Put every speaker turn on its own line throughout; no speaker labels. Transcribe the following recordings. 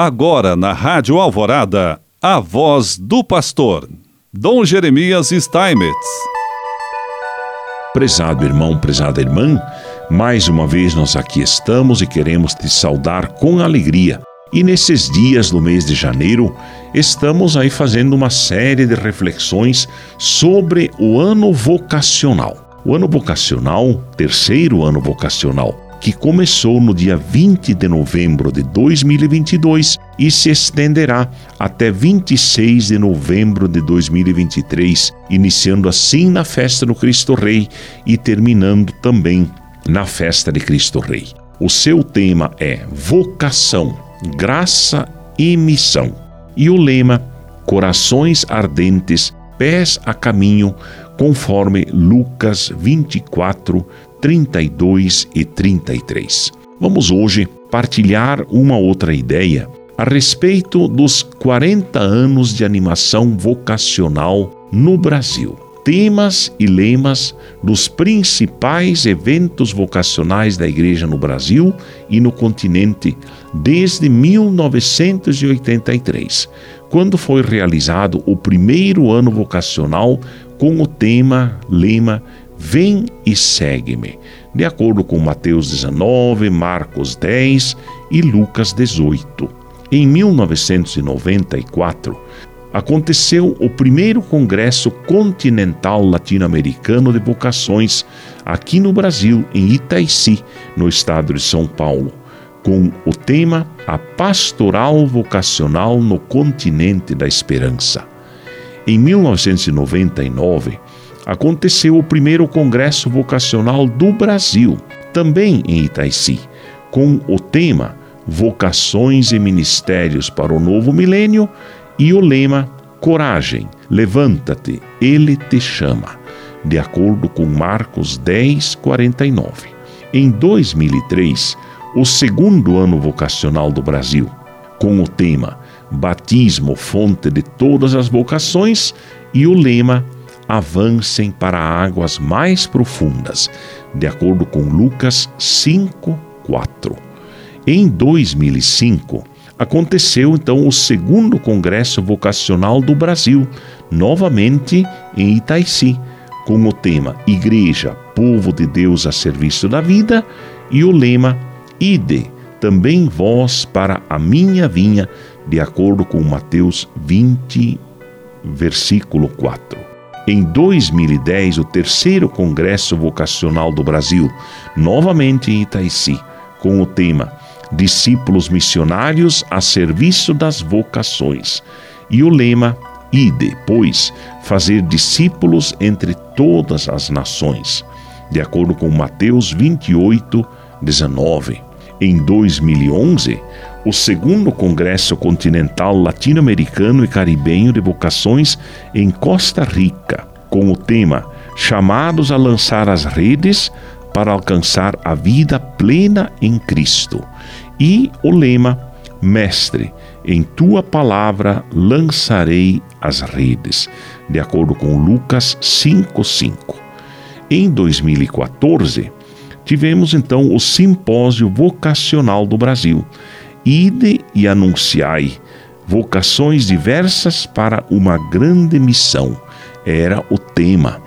Agora na Rádio Alvorada, a voz do pastor, Dom Jeremias Steinmetz.
Prezado irmão, prezada irmã, mais uma vez nós aqui estamos e queremos te saudar com alegria. E nesses dias do mês de janeiro, estamos aí fazendo uma série de reflexões sobre o ano vocacional. O ano vocacional, terceiro ano vocacional, que começou no dia 20 de novembro de 2022 e se estenderá até 26 de novembro de 2023, iniciando assim na festa do Cristo Rei e terminando também na festa de Cristo Rei. O seu tema é vocação, graça e missão. E o lema corações ardentes, pés a caminho, conforme Lucas 24, 32 e 33. Vamos hoje partilhar uma outra ideia a respeito dos 40 anos de animação vocacional no Brasil. Temas e lemas dos principais eventos vocacionais da Igreja no Brasil e no continente desde 1983, quando foi realizado o primeiro ano vocacional com o tema, lema Vem e segue-me, de acordo com Mateus 19, Marcos 10 e Lucas 18. Em 1994, aconteceu o primeiro Congresso Continental Latino-Americano de Vocações aqui no Brasil, em Itaici, no estado de São Paulo, com o tema A Pastoral Vocacional no Continente da Esperança. Em 1999, aconteceu o primeiro Congresso Vocacional do Brasil, também em Itaici, com o tema Vocações e Ministérios para o Novo Milênio e o lema Coragem, levanta-te, ele te chama, de acordo com Marcos 10, 49. Em 2003, o segundo ano vocacional do Brasil, com o tema Batismo, fonte de todas as vocações, e o lema avancem para águas mais profundas, de acordo com Lucas 5:4. Em 2005, aconteceu então o segundo Congresso Vocacional do Brasil, novamente em Itaici, com o tema Igreja, Povo de Deus a serviço da vida e o lema Ide, também vós para a minha vinha, de acordo com Mateus 20, versículo 4. Em 2010, o terceiro Congresso Vocacional do Brasil, novamente em Itaici, com o tema Discípulos Missionários a Serviço das Vocações e o lema Ide, pois, fazer discípulos entre todas as nações, de acordo com Mateus 28, 19. Em 2011, o segundo Congresso Continental Latino-Americano e Caribenho de Vocações em Costa Rica, com o tema Chamados a lançar as redes para alcançar a vida plena em Cristo, e o lema Mestre, em tua palavra lançarei as redes, de acordo com Lucas 5:5. Em 2014, tivemos então o Simpósio Vocacional do Brasil, Ide e anunciai vocações diversas para uma grande missão. Era o tema.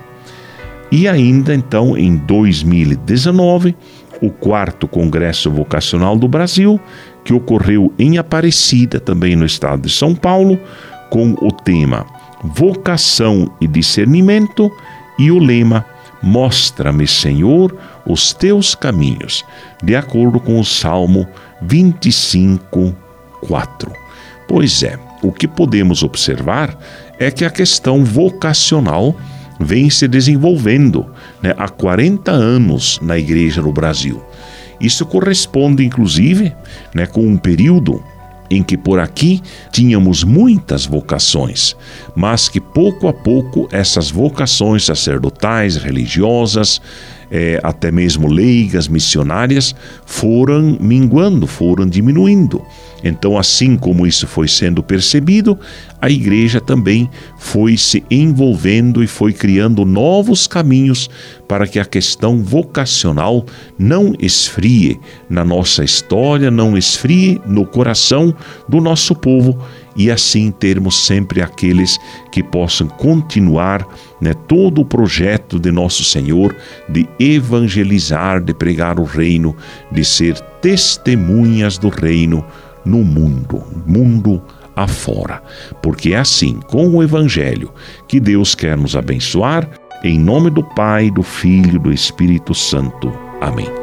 E ainda então em 2019, o quarto Congresso Vocacional do Brasil, que ocorreu em Aparecida, também no estado de São Paulo, com o tema Vocação e Discernimento e o lema Mostra-me, Senhor, os teus caminhos, de acordo com o Salmo 25, 4. Pois é, o que podemos observar é que a questão vocacional vem se desenvolvendo né, há 40 anos na igreja no Brasil. Isso corresponde, inclusive, né, com um período em que por aqui tínhamos muitas vocações, mas que pouco a pouco essas vocações sacerdotais, religiosas, é, até mesmo leigas, missionárias, foram minguando, foram diminuindo. Então, assim como isso foi sendo percebido, a igreja também foi se envolvendo e foi criando novos caminhos para que a questão vocacional não esfrie na nossa história, não esfrie no coração do nosso povo e assim termos sempre aqueles que possam continuar né, todo o projeto de nosso Senhor de evangelizar, de pregar o reino, de ser testemunhas do reino no mundo, mundo afora. Porque é assim, com o Evangelho, que Deus quer nos abençoar, em nome do Pai, do Filho e do Espírito Santo. Amém.